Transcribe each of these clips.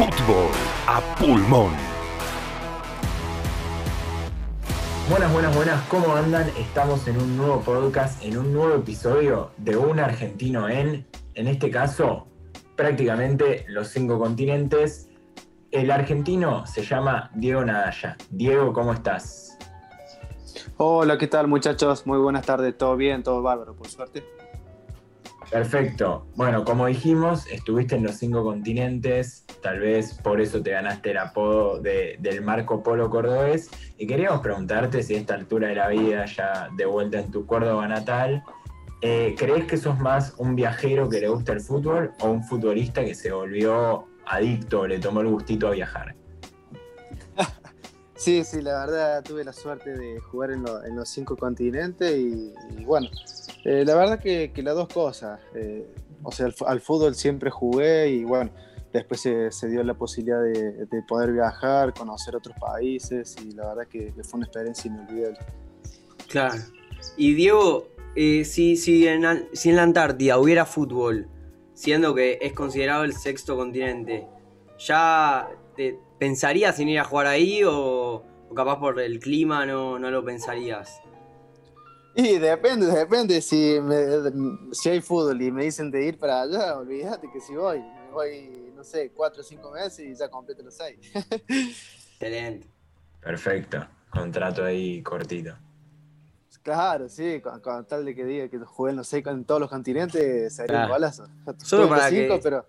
Fútbol a pulmón. Buenas, buenas, buenas, ¿cómo andan? Estamos en un nuevo podcast, en un nuevo episodio de Un Argentino en, en este caso, prácticamente los cinco continentes. El argentino se llama Diego Nadaya. Diego, ¿cómo estás? Hola, ¿qué tal muchachos? Muy buenas tardes, todo bien, todo bárbaro, por suerte. Perfecto. Bueno, como dijimos, estuviste en los cinco continentes, tal vez por eso te ganaste el apodo de- del Marco Polo cordobés. Y queríamos preguntarte si a esta altura de la vida, ya de vuelta en tu Córdoba natal, eh, ¿crees que sos más un viajero que le gusta el fútbol o un futbolista que se volvió adicto, le tomó el gustito a viajar? Sí, sí, la verdad tuve la suerte de jugar en, lo- en los cinco continentes y, bueno, eh, la verdad que, las dos cosas. eh, o sea, al, al fútbol siempre jugué y bueno, después se, dio la posibilidad de, de poder viajar, conocer otros países y la verdad que, fue una experiencia inolvidable. Claro. Y Diego, eh, si, si, en, si en la Antártida hubiera fútbol, siendo que es considerado el sexto continente, ¿ya te pensarías en ir a jugar ahí o, o capaz por el clima no, no lo pensarías? Y depende, depende. Si, me- si hay fútbol y me dicen de ir para allá, olvídate que si voy, me voy, no sé, cuatro o cinco meses y ya completo los seis. Excelente. Perfecto. Contrato ahí cortito. Claro, sí, con, con tal de que diga que jugué en los seis en todos los continentes, sería Claro. un golazo. Solo para cinco, que- pero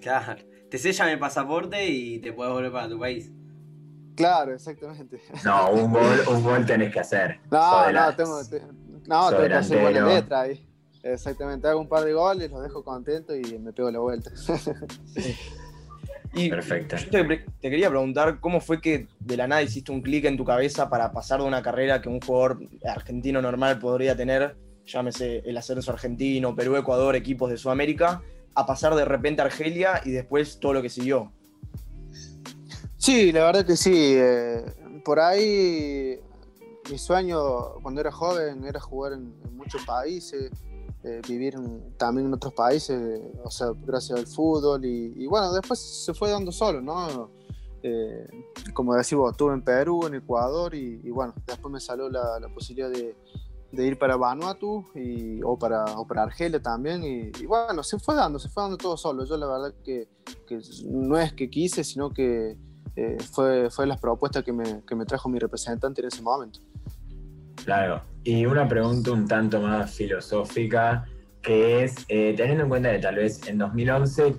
Claro. Te sellan el pasaporte y te puedes volver para tu país. claro, exactamente. No, un gol, un gol tenés que hacer. No, no, tengo, te- no, tengo que hacer buena letra ahí. Exactamente, hago un par de goles, los dejo contentos y me pego la vuelta. Y Perfecto. Yo te, te quería preguntar cómo fue que de la nada hiciste un clic en tu cabeza para pasar de una carrera que un jugador argentino normal podría tener, llámese el ascenso argentino, Perú, Ecuador, equipos de Sudamérica, a pasar de repente a Argelia y después todo lo que siguió. Sí, la verdad que sí. eh, por ahí mi sueño cuando era joven era jugar en, muchos países, eh, vivir también en otros países, eh, o sea, gracias al fútbol y, bueno, después se fue dando solo, ¿no? Como decimos, estuve en Perú, en Ecuador y, y bueno, después me salió la, la posibilidad de, de ir para Vanuatu y, o, para, o para Argelia también y, bueno, se fue dando, se fue dando todo solo. Yo la verdad que, que no es que quise, sino que eh, fue, fue las propuestas que me, que me trajo mi representante en ese momento. Claro, y una pregunta un tanto más filosófica, que es, eh, teniendo en cuenta que tal vez en 2011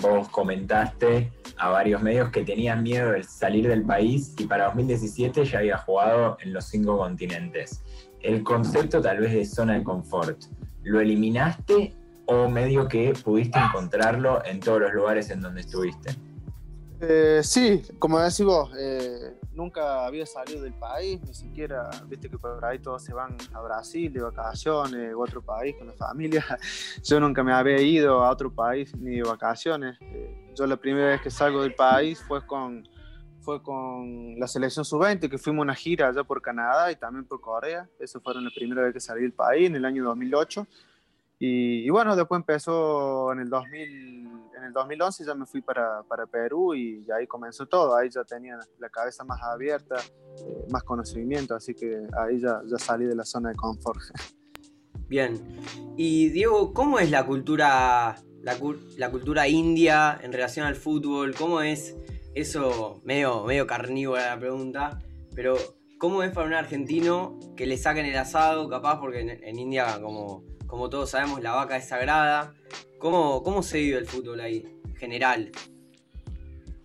vos comentaste a varios medios que tenías miedo de salir del país y para 2017 ya había jugado en los cinco continentes. El concepto tal vez de zona de confort, ¿lo eliminaste o medio que pudiste encontrarlo en todos los lugares en donde estuviste? Eh, sí, como decís vos, eh, nunca había salido del país, ni siquiera, viste que por ahí todos se van a Brasil de vacaciones a otro país con la familia. Yo nunca me había ido a otro país ni de vacaciones. Eh, yo la primera vez que salgo del país fue con, fue con la selección sub-20, que fuimos a una gira allá por Canadá y también por Corea. Eso fueron la primera vez que salí del país, en el año 2008. Y, y bueno, después empezó en el 2000, en el 2011 ya me fui para, para Perú y ahí comenzó todo. Ahí ya tenía la cabeza más abierta, eh, más conocimiento, así que ahí ya, ya salí de la zona de confort. Bien. Y Diego, ¿cómo es la cultura, la, la cultura india en relación al fútbol? ¿Cómo es eso, medio, medio carnívora la pregunta, pero ¿cómo es para un argentino que le saquen el asado, capaz, porque en, en India, como, como todos sabemos, la vaca es sagrada? ¿Cómo, cómo se vive el fútbol ahí, en general?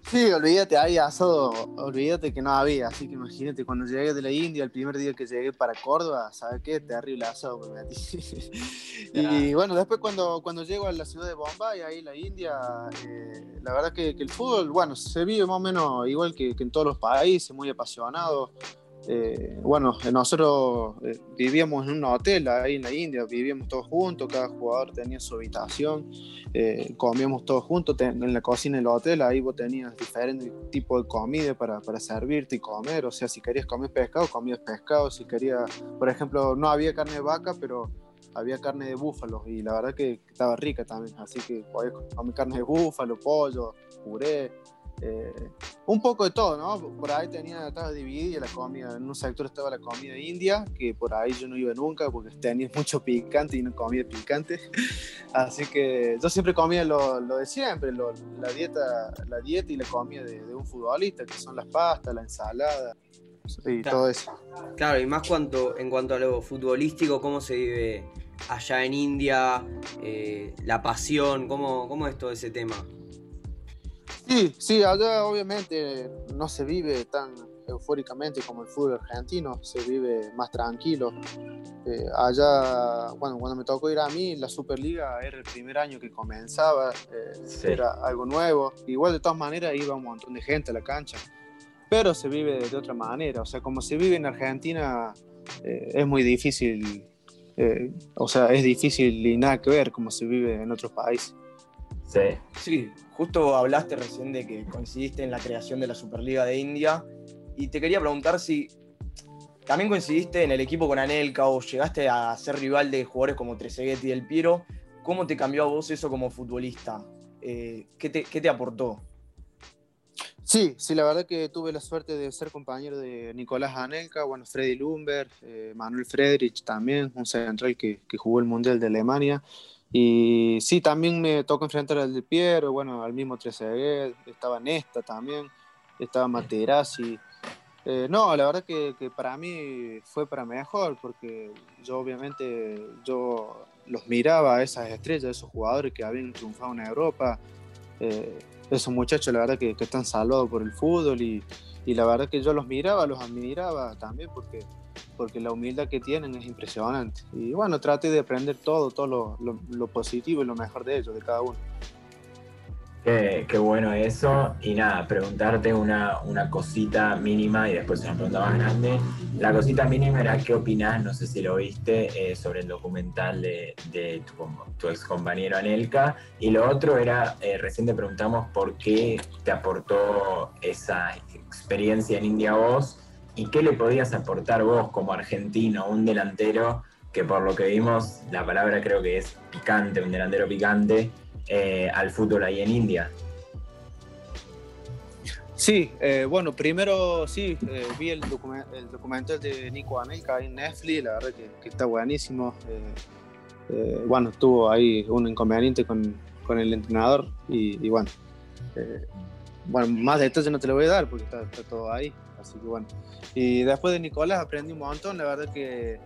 Sí, olvídate, ahí asado, olvídate que no había, así que imagínate cuando llegué de la India, el primer día que llegué para Córdoba, ¿sabes qué? Terrible asado me metí. y bueno, después cuando, cuando llego a la ciudad de Bombay, ahí la India, eh, la verdad que, que el fútbol, bueno, se vive más o menos igual que, que en todos los países, muy apasionado. Eh, bueno, nosotros eh, vivíamos en un hotel ahí en la India, vivíamos todos juntos, cada jugador tenía su habitación, eh, comíamos todos juntos ten- en la cocina del hotel, ahí vos tenías diferentes tipos de comida para, para servirte y comer, o sea, si querías comer pescado, comías pescado, si querías, por ejemplo, no había carne de vaca, pero había carne de búfalo y la verdad que estaba rica también, así que podías comer carne de búfalo, pollo, puré. Eh, un poco de todo, ¿no? Por ahí tenía, estaba dividida la comida, en un sector estaba la comida india, que por ahí yo no iba nunca porque tenía mucho picante y no comía picante. Así que yo siempre comía lo, lo de siempre, la, dieta, la dieta y la comida de, un futbolista, que son las pastas, la ensalada y todo eso. Claro, y más cuanto, en cuanto a lo futbolístico, ¿cómo se vive allá en India? Eh, la pasión, ¿cómo, ¿cómo es todo ese tema? Sí, sí, allá obviamente no se vive tan eufóricamente como el fútbol argentino, se vive más tranquilo. Eh, allá, bueno, cuando me tocó ir a mí, la Superliga era el primer año que comenzaba, eh, era algo nuevo. Igual de todas maneras iba un montón de gente a la cancha, pero se vive de otra manera. O sea, como se vive en Argentina, eh, es muy difícil, o sea, es difícil y nada que ver como se vive en otros países. Sí. Sí, justo hablaste recién de que coincidiste en la creación de la Superliga de India y te quería preguntar si también coincidiste en el equipo con Anelka o llegaste a ser rival de jugadores como Trezeguet y El Piero. ¿Cómo te cambió a vos eso como futbolista? Eh, ¿qué, te, aportó? Sí, sí, la verdad que tuve la suerte de ser compañero de Nicolás Anelka, bueno, Freddy Lumber, eh, Manuel Friedrich también, un central que, que, jugó el Mundial de Alemania. Y sí, también me tocó enfrentar al de Piero, bueno, al mismo Trezeguet, estaba Nesta también, estaba Materazzi. Eh, no, la verdad que, para mí fue para mejor, porque yo obviamente yo los miraba esas estrellas, esos jugadores que habían triunfado en Europa, eh, esos muchachos la verdad que, que están salvados por el fútbol y, y la verdad que yo los miraba, los admiraba también porque porque la humildad que tienen es impresionante. Y bueno, trate de aprender todo, todo lo, positivo y lo mejor de ellos, de cada uno. Qué, bueno eso. Y nada, preguntarte una, cosita mínima y después una pregunta más grande. La cosita mínima era qué opinás, no sé si lo viste, eh, sobre el documental de, tu, tu, ex compañero Anelka. Y lo otro era, eh, recién te preguntamos por qué te aportó esa experiencia en India vos ¿Y qué le podías aportar vos como argentino, un delantero que por lo que vimos, la palabra creo que es picante, un delantero picante, eh, al fútbol ahí en India? Sí, eh, bueno, primero sí, eh, vi el, documental de Nico Anelka en Netflix, la verdad que, está buenísimo. bueno, tuvo ahí un inconveniente con, el entrenador y, bueno, bueno, más detalles no te lo voy a dar porque está todo ahí. Así que bueno. Y después de Nicolás aprendí un montón, la verdad que,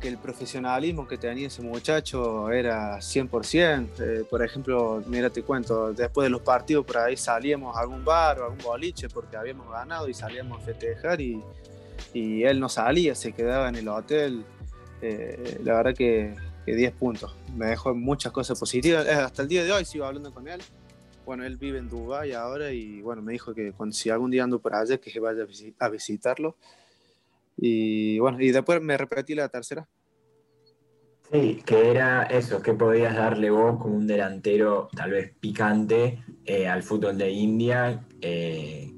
que el profesionalismo que tenía ese muchacho era 100%. Eh, por ejemplo, mira, te cuento, después de los partidos por ahí salíamos a algún bar o a algún boliche porque habíamos ganado y salíamos a festejar y, y él no salía, se quedaba en el hotel. Eh, la verdad que, que 10 puntos. Me dejó muchas cosas positivas. Eh, hasta el día de hoy sigo hablando con él bueno, él vive en Dubái ahora y bueno, me dijo que cuando, si algún día ando por allá, que vaya a visitarlo. Y bueno, y después me repetí la tercera. Sí, que era eso, que podías darle vos como un delantero tal vez picante eh, al fútbol de India, eh,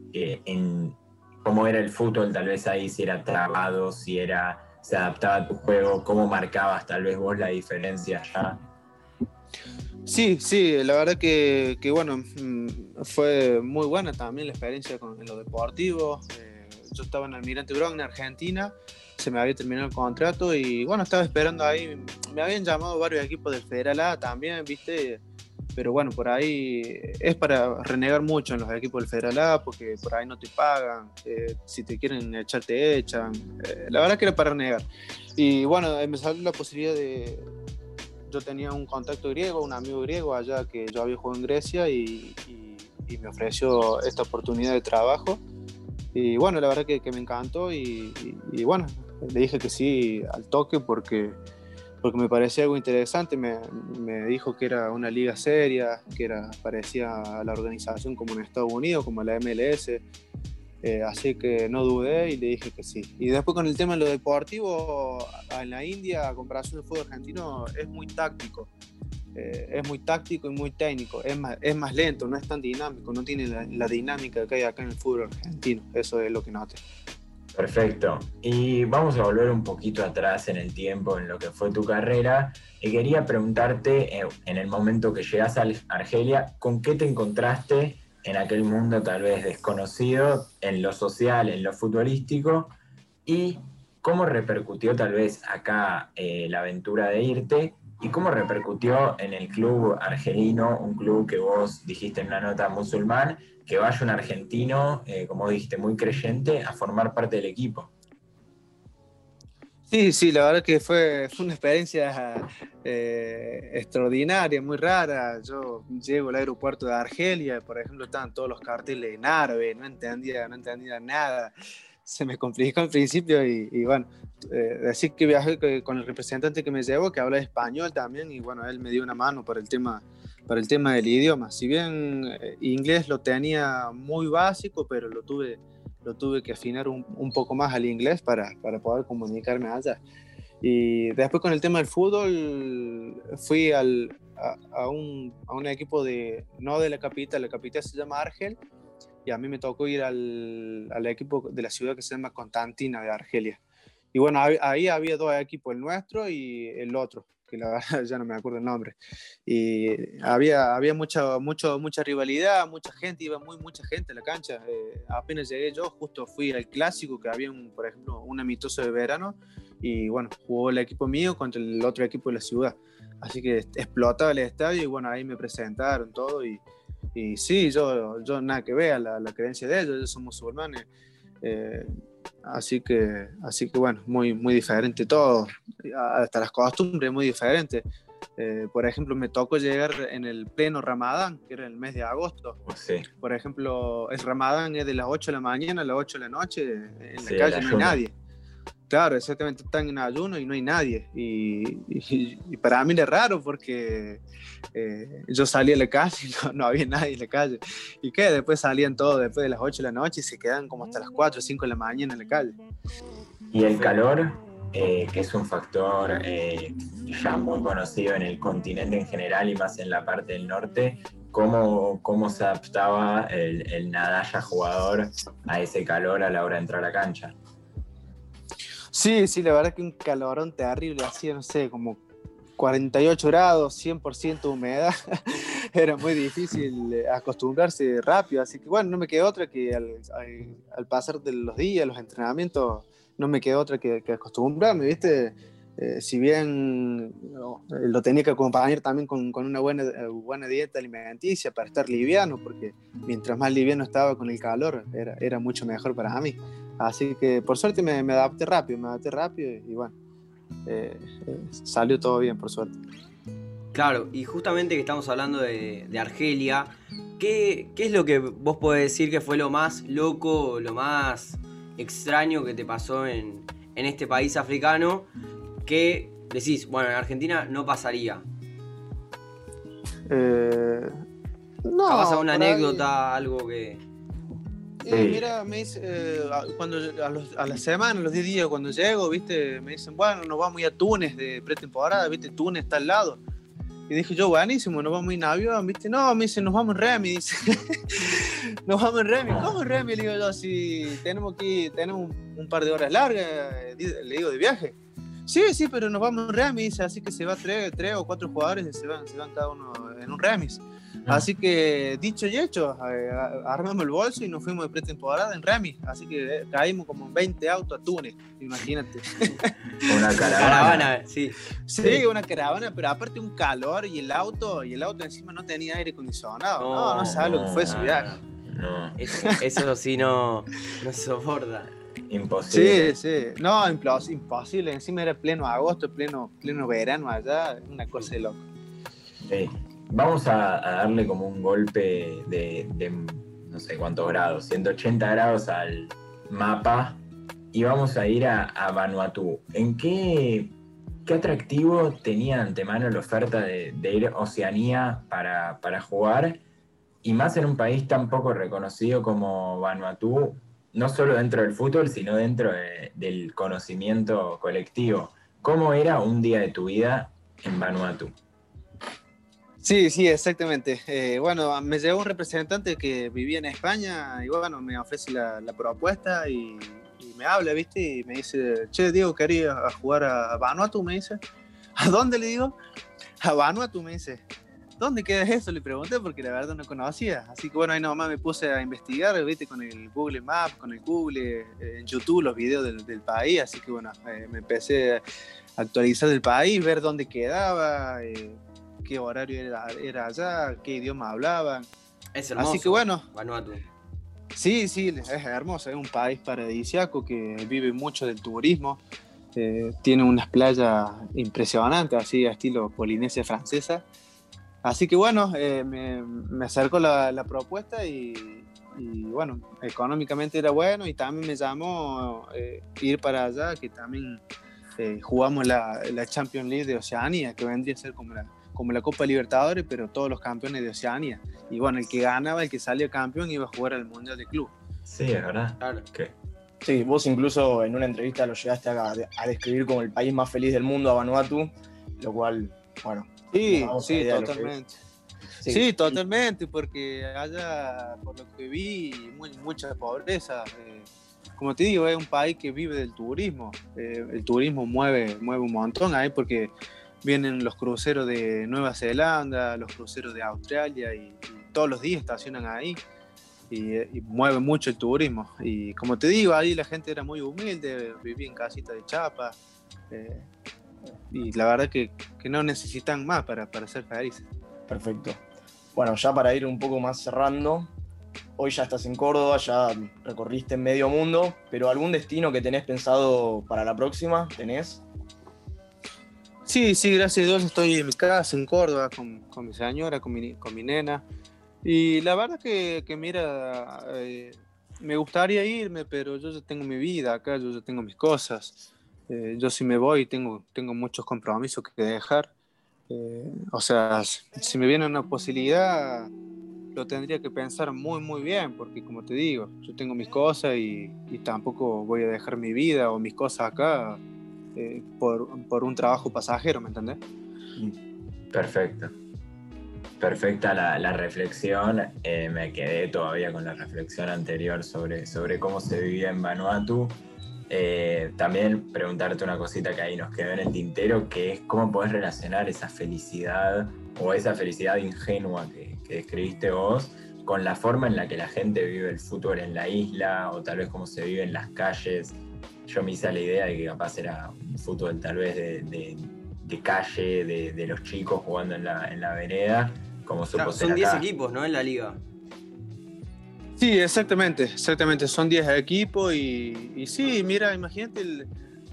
cómo era el fútbol, tal vez ahí si era trabado, si era, se adaptaba a tu juego, cómo marcabas tal vez vos la diferencia allá. Sí, sí, la verdad que, bueno, mm, fue muy buena también la experiencia con lo deportivo. Eh, yo estaba en Almirante Brown, en Argentina, se me había terminado el contrato y bueno, estaba esperando ahí. Me habían llamado varios equipos del Federal A también, viste, pero bueno, por ahí es para renegar mucho en los equipos del Federal A porque por ahí no te pagan, eh, si te quieren echar te echan. Eh, la verdad que era para renegar. Y bueno, me salió la posibilidad de, yo tenía un contacto griego, un amigo griego allá que yo había jugado en Grecia y, me ofreció esta oportunidad de trabajo. Y bueno, la verdad que, me encantó y, bueno, le dije que sí al toque porque, porque me parecía algo interesante. Me, me, dijo que era una liga seria, que era, parecía a la organización como en Estados Unidos, como la MLS. Eh, así que no dudé y le dije que sí. Y después con el tema de lo deportivo, en la India, a comparación del fútbol argentino, es muy táctico. Eh, es muy táctico y muy técnico. Es más, es más lento, no es tan dinámico, no tiene la, dinámica que hay acá en el fútbol argentino. Eso es lo que noté. Perfecto. Y vamos a volver un poquito atrás en el tiempo, en lo que fue tu carrera. Y quería preguntarte, eh, en el momento que llegas a Argelia, ¿con qué te encontraste en aquel mundo tal vez desconocido, en lo social, en lo futbolístico, y cómo repercutió tal vez acá eh, la aventura de irte y cómo repercutió en el club argelino, un club que vos dijiste en una nota musulmán, que vaya un argentino, eh, como dijiste, muy creyente, a formar parte del equipo. Sí, sí, la verdad que fue, una experiencia eh, extraordinaria, muy rara. Yo llego al aeropuerto de Argelia, por ejemplo, estaban todos los carteles en árabe, no entendía, no entendía nada. Se me complicó al principio y, bueno, eh, decir que viajé con el representante que me llevó, que habla español también, y bueno, él me dio una mano para el tema, para el tema del idioma. Si bien eh, inglés lo tenía muy básico, pero lo tuve lo tuve que afinar un, un poco más al inglés para, para, poder comunicarme allá. Y después con el tema del fútbol, fui al, a, a, un, a, un, equipo de, no de la capital, la capital se llama Argel, y a mí me tocó ir al, al equipo de la ciudad que se llama Constantina de Argelia. Y bueno, ahí había dos equipos, el nuestro y el otro que la verdad ya no me acuerdo el nombre. Y había, había mucha, mucho, mucha rivalidad, mucha gente, iba muy mucha gente a la cancha. Eh, apenas llegué yo, justo fui al clásico, que había, un, por ejemplo, un amistoso de verano, y bueno, jugó el equipo mío contra el otro equipo de la ciudad. Así que explotaba el estadio y bueno, ahí me presentaron todo y, y sí, yo, yo nada que vea la, la creencia de ellos, ellos son musulmanes. Eh, Así que, así que bueno, muy, muy diferente todo, hasta las costumbres muy diferentes. Eh, por ejemplo, me tocó llegar en el pleno Ramadán, que era el mes de agosto. Sí. Por ejemplo, el Ramadán es de las 8 de la mañana a las 8 de la noche, en la calle no hay nadie. Claro, exactamente, están en ayuno y no hay nadie. Y, para mí es raro porque eh, yo salí a la calle y no, no, había nadie en la calle. ¿Y qué? Después salían todos después de las 8 de la noche y se quedan como hasta las 4 o 5 de la mañana en la calle. Y el calor, eh, que es un factor eh, ya muy conocido en el continente en general y más en la parte del norte, ¿cómo, cómo se adaptaba el, el Nadalla jugador a ese calor a la hora de entrar a la cancha? Sí, sí, la verdad que un calorón terrible, hacía, no sé, como 48 grados, 100% humedad. Era muy difícil eh, acostumbrarse rápido, así que bueno, no me quedó otra que al, pasar de los días, los entrenamientos, no me quedó otra que, que acostumbrarme, ¿viste? Eh, si bien no, lo tenía que acompañar también con, una buena, buena, dieta alimenticia para estar liviano, porque mientras más liviano estaba con el calor, era mucho mejor para mí. Así que por suerte me, me adapté rápido, me adapté rápido y, y bueno, eh, eh, salió todo bien, por suerte. Claro, y justamente que estamos hablando de, de Argelia, ¿qué, ¿qué, es lo que vos podés decir que fue lo más loco, lo más extraño que te pasó en, en este país africano? Que decís, bueno, en Argentina no pasaría. Eh, no. ¿Capaz una anécdota, ahí... algo que.? Eh, mira, me dice, eh, cuando a, los, a, la semana, a los 10 días, cuando llego, viste, me dicen, bueno, nos vamos a ir a Túnez de pretemporada, viste, Túnez está al lado. Y dije yo, buenísimo, nos vamos a ir en avión, viste, no, me dice, nos vamos en Remi, dice, nos vamos en Remi, ¿cómo en Remi? Le digo yo, si tenemos que, tenemos un, un par de horas largas, le digo, de viaje. Sí, sí, pero nos vamos en remis, así que se va tres, tres o cuatro jugadores y se van, se van cada uno en un remis. Así que, dicho y hecho, eh, armamos el bolso y nos fuimos de pretemporada en remis. Así que eh, caímos como 20 autos a Túnez, imagínate. Una caravana. sí. Sí, una caravana, pero aparte un calor y el auto, y el auto encima no tenía aire acondicionado. No, no, no sabes lo que fue su viaje. No. Eso, eso sí no, no soporta. Imposible. Sí, sí. No, imposible. Encima era pleno agosto, pleno, pleno verano allá. Una cosa de loco. Sí. Vamos a, darle como un golpe de, de, no sé cuántos grados, 180 grados al mapa y vamos a ir a, Vanuatu. ¿En qué, qué, atractivo tenía antemano la oferta de, de ir a Oceanía para, para jugar? Y más en un país tan poco reconocido como Vanuatu, no solo dentro del fútbol, sino dentro de, del conocimiento colectivo. ¿Cómo era un día de tu vida en Vanuatu? Sí, sí, exactamente. Eh, bueno, me llegó un representante que vivía en España y bueno, me ofrece la, la propuesta y, y, me habla, ¿viste? Y me dice, che, Diego, quería jugar a Vanuatu, me dice. ¿A dónde le digo? A Vanuatu, me dice. ¿dónde queda eso? Le pregunté porque la verdad no conocía. Así que bueno, ahí nomás me puse a investigar, viste, con el Google Maps, con el Google, eh, en YouTube los videos del, del país. Así que bueno, eh, me empecé a actualizar el país, ver dónde quedaba, eh, qué horario era, era allá, qué idioma hablaban. Es hermoso. Así que bueno, Vanuatu. Sí, sí, es hermoso, es un país paradisíaco que vive mucho del turismo. eh, tiene unas playas impresionantes, así a estilo Polinesia francesa. Así que bueno, eh, me, me acercó la, la propuesta y, y, bueno, económicamente era bueno y también me llamó eh, ir para allá, que también eh, jugamos la, la Champions League de Oceanía, que vendría a ser como la, como la Copa Libertadores, pero todos los campeones de Oceanía. Y bueno, el que ganaba, el que salía campeón, iba a jugar al Mundial de Club. Sí, es verdad. Claro. ¿Qué? Sí, vos incluso en una entrevista lo llegaste a, a describir como el país más feliz del mundo a Vanuatu, lo cual, bueno. Sí, sí, totalmente. Sí, totalmente, porque allá, por lo que vi, muy- mucha pobreza. eh, como te digo, es un país que vive del turismo. eh, el turismo mueve, mueve un montón ahí porque vienen los cruceros de Nueva Zelanda, los cruceros de Australia y, y todos los días estacionan ahí. Y, y mueve mucho el turismo. Y como te digo, ahí la gente era muy humilde, vivía en casitas de chapa. eh, y la verdad que, que no necesitan más para, para ser felices. Perfecto. Bueno, ya para ir un poco más cerrando, hoy ya estás en Córdoba, ya recorriste medio mundo, pero algún destino que tenés pensado para la próxima, ¿tenés? Sí, sí, gracias a Dios estoy en mi casa, en Córdoba, con, con mi señora, con mi, con mi nena. Y la verdad que, que mira, eh, me gustaría irme, pero yo ya tengo mi vida acá, yo ya tengo mis cosas. Eh, yo si me voy tengo, tengo muchos compromisos que dejar. Eh, o sea, si me viene una posibilidad, lo tendría que pensar muy, muy bien, porque como te digo, yo tengo mis cosas y, y tampoco voy a dejar mi vida o mis cosas acá eh, por, por un trabajo pasajero, ¿me entendés? Perfecto. Perfecta la, la reflexión. Eh, me quedé todavía con la reflexión anterior sobre, sobre cómo se vivía en Vanuatu. Eh, también preguntarte una cosita que ahí nos quedó en el tintero, que es cómo podés relacionar esa felicidad o esa felicidad ingenua que, que describiste vos con la forma en la que la gente vive el fútbol en la isla o tal vez cómo se vive en las calles. Yo me hice la idea de que capaz era un fútbol tal vez de, de- de calle, de, de los chicos jugando en la, en la vereda, como supo Claro, ser son 10 acá. equipos, ¿no? En la liga. Sí, exactamente, exactamente. Son 10 equipos y, y sí, mira, imagínate el-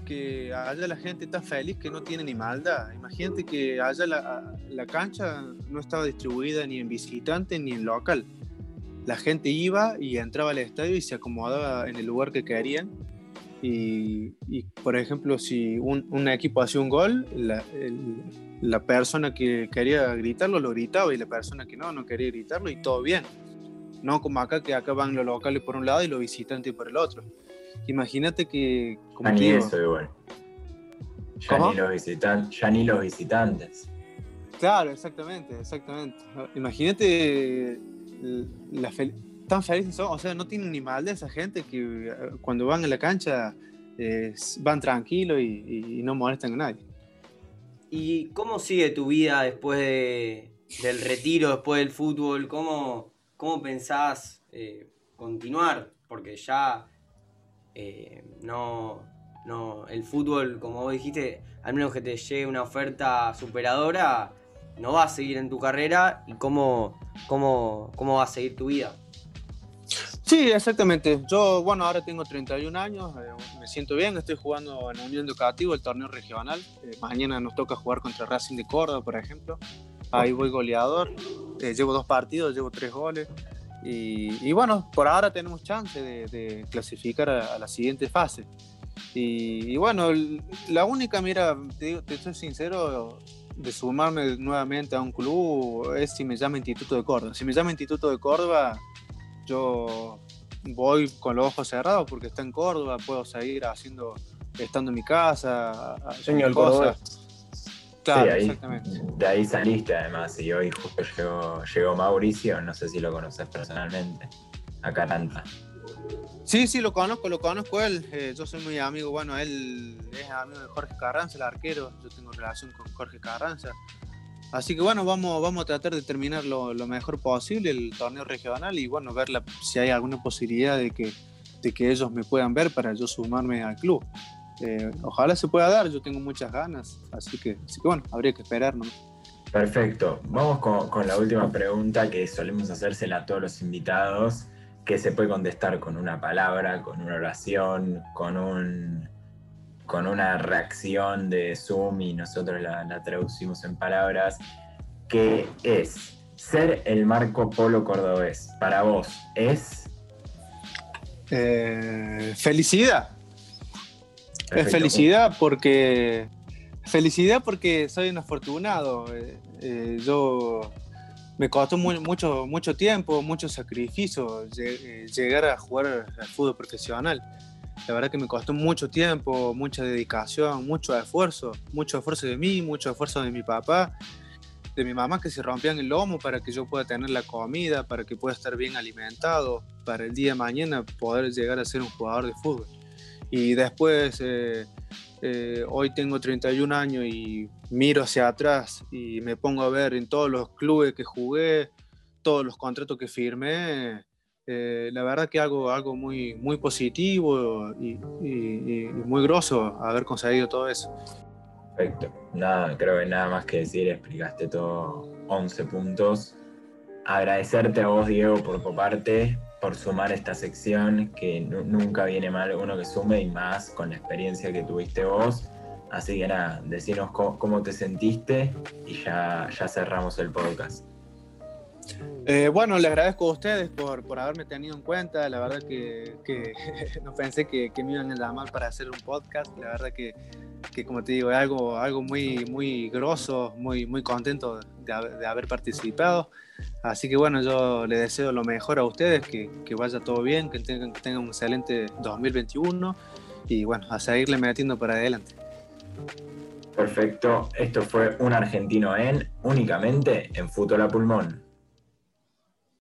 que allá la gente está feliz que no tiene ni maldad. Imagínate que allá la, la cancha no estaba distribuida ni en visitante ni en local. La gente iba y entraba al estadio y se acomodaba en el lugar que querían. Y, y, por ejemplo, si un, un equipo hacía un gol, la, el- la persona que quería gritarlo lo gritaba y la persona que no, no quería gritarlo y todo bien. No como acá, que acá van los locales por un lado y los visitantes por el otro. Imagínate que, como ni digo, eso igual. Ya ¿Cómo? ni, los visitan- ya ni los visitantes. Claro, exactamente, exactamente. Imagínate la fel- tan felices son, o sea, no tienen ni mal de esa gente que eh, cuando van a la cancha eh, van tranquilos y, no molestan a nadie. ¿Y cómo sigue tu vida después de- del retiro, después del fútbol? ¿Cómo, cómo pensás eh, continuar? Porque ya no, no, el fútbol, como vos dijiste, al menos que te llegue una oferta superadora, no va a seguir en tu carrera y cómo, cómo, cómo va a seguir tu vida. Sí, exactamente. Yo, bueno, ahora tengo 31 años, eh, me siento bien, estoy jugando en Unión Educativo, el torneo regional. Eh, mañana nos toca jugar contra Racing de Córdoba, por ejemplo. Ahí voy goleador, eh, llevo dos partidos, llevo tres goles. Y, y bueno, por ahora tenemos chance de, de clasificar a, a la siguiente fase. Y, y bueno, la única, mira, te, te soy sincero, de sumarme nuevamente a un club es si me llama Instituto de Córdoba. Si me llama Instituto de Córdoba, yo voy con los ojos cerrados porque está en Córdoba, puedo seguir haciendo, estando en mi casa, haciendo Sueño del cosas. Claro, Sí, ahí- exactamente. De ahí saliste además, y hoy justo llegó, llegó Mauricio, no sé si lo conoces personalmente, a Caranta. Sí, sí, lo conozco, lo conozco él. eh, yo soy muy amigo, bueno, él es amigo de Jorge Carranza, el arquero. Yo tengo relación con Jorge Carranza. Así que bueno, vamos, vamos a tratar de terminar lo, mejor posible el torneo regional y bueno, ver si hay alguna posibilidad de que, de que ellos me puedan ver para yo sumarme al club. Eh, ojalá se pueda dar, yo tengo muchas ganas, así que, así que bueno, habría que esperar. Perfecto, vamos con, con, la última pregunta que solemos hacérsela a todos los invitados, que se puede contestar con una palabra, con una oración, con un con una reacción de Zoom y nosotros la, traducimos en palabras, que es ser el Marco Polo cordobés. Para vos, ¿es? Eh, felicidad. Es felicidad porque. Felicidad porque soy un afortunado. Eh, eh, yo me costó mucho, mucho tiempo, mucho sacrificio llegar a jugar al fútbol profesional. La verdad que me costó mucho tiempo, mucha dedicación, mucho esfuerzo, mucho esfuerzo de mí, mucho esfuerzo de mi papá, de mi mamá que se rompían el lomo para que yo pueda tener la comida, para que pueda estar bien alimentado, para el día de mañana poder llegar a ser un jugador de fútbol. Y después, eh, eh, hoy tengo 31 años y miro hacia atrás y me pongo a ver en todos los clubes que jugué, todos los contratos que firmé, eh, la verdad que algo, algo muy, muy positivo y, muy grosso haber conseguido todo eso. Perfecto. Nada, creo que nada más que decir, explicaste todo 11 puntos. Agradecerte a vos, Diego, por tu parte, por sumar esta sección, que nunca viene mal uno que sume y más con la experiencia que tuviste vos. Así que nada, decinos cómo, te sentiste y ya, ya cerramos el podcast. Eh, bueno, les agradezco a ustedes por, por, haberme tenido en cuenta. La verdad que, que no pensé que, que, me iban a llamar para hacer un podcast. La verdad que, que como te digo, es algo, algo muy, muy grosso, muy, muy contento de, de, haber participado. Así que bueno, yo les deseo lo mejor a ustedes, que, que vaya todo bien, que tengan, que tengan un excelente 2021 y bueno, a seguirle metiendo para adelante. Perfecto, esto fue un argentino en únicamente en Fútbol a Pulmón.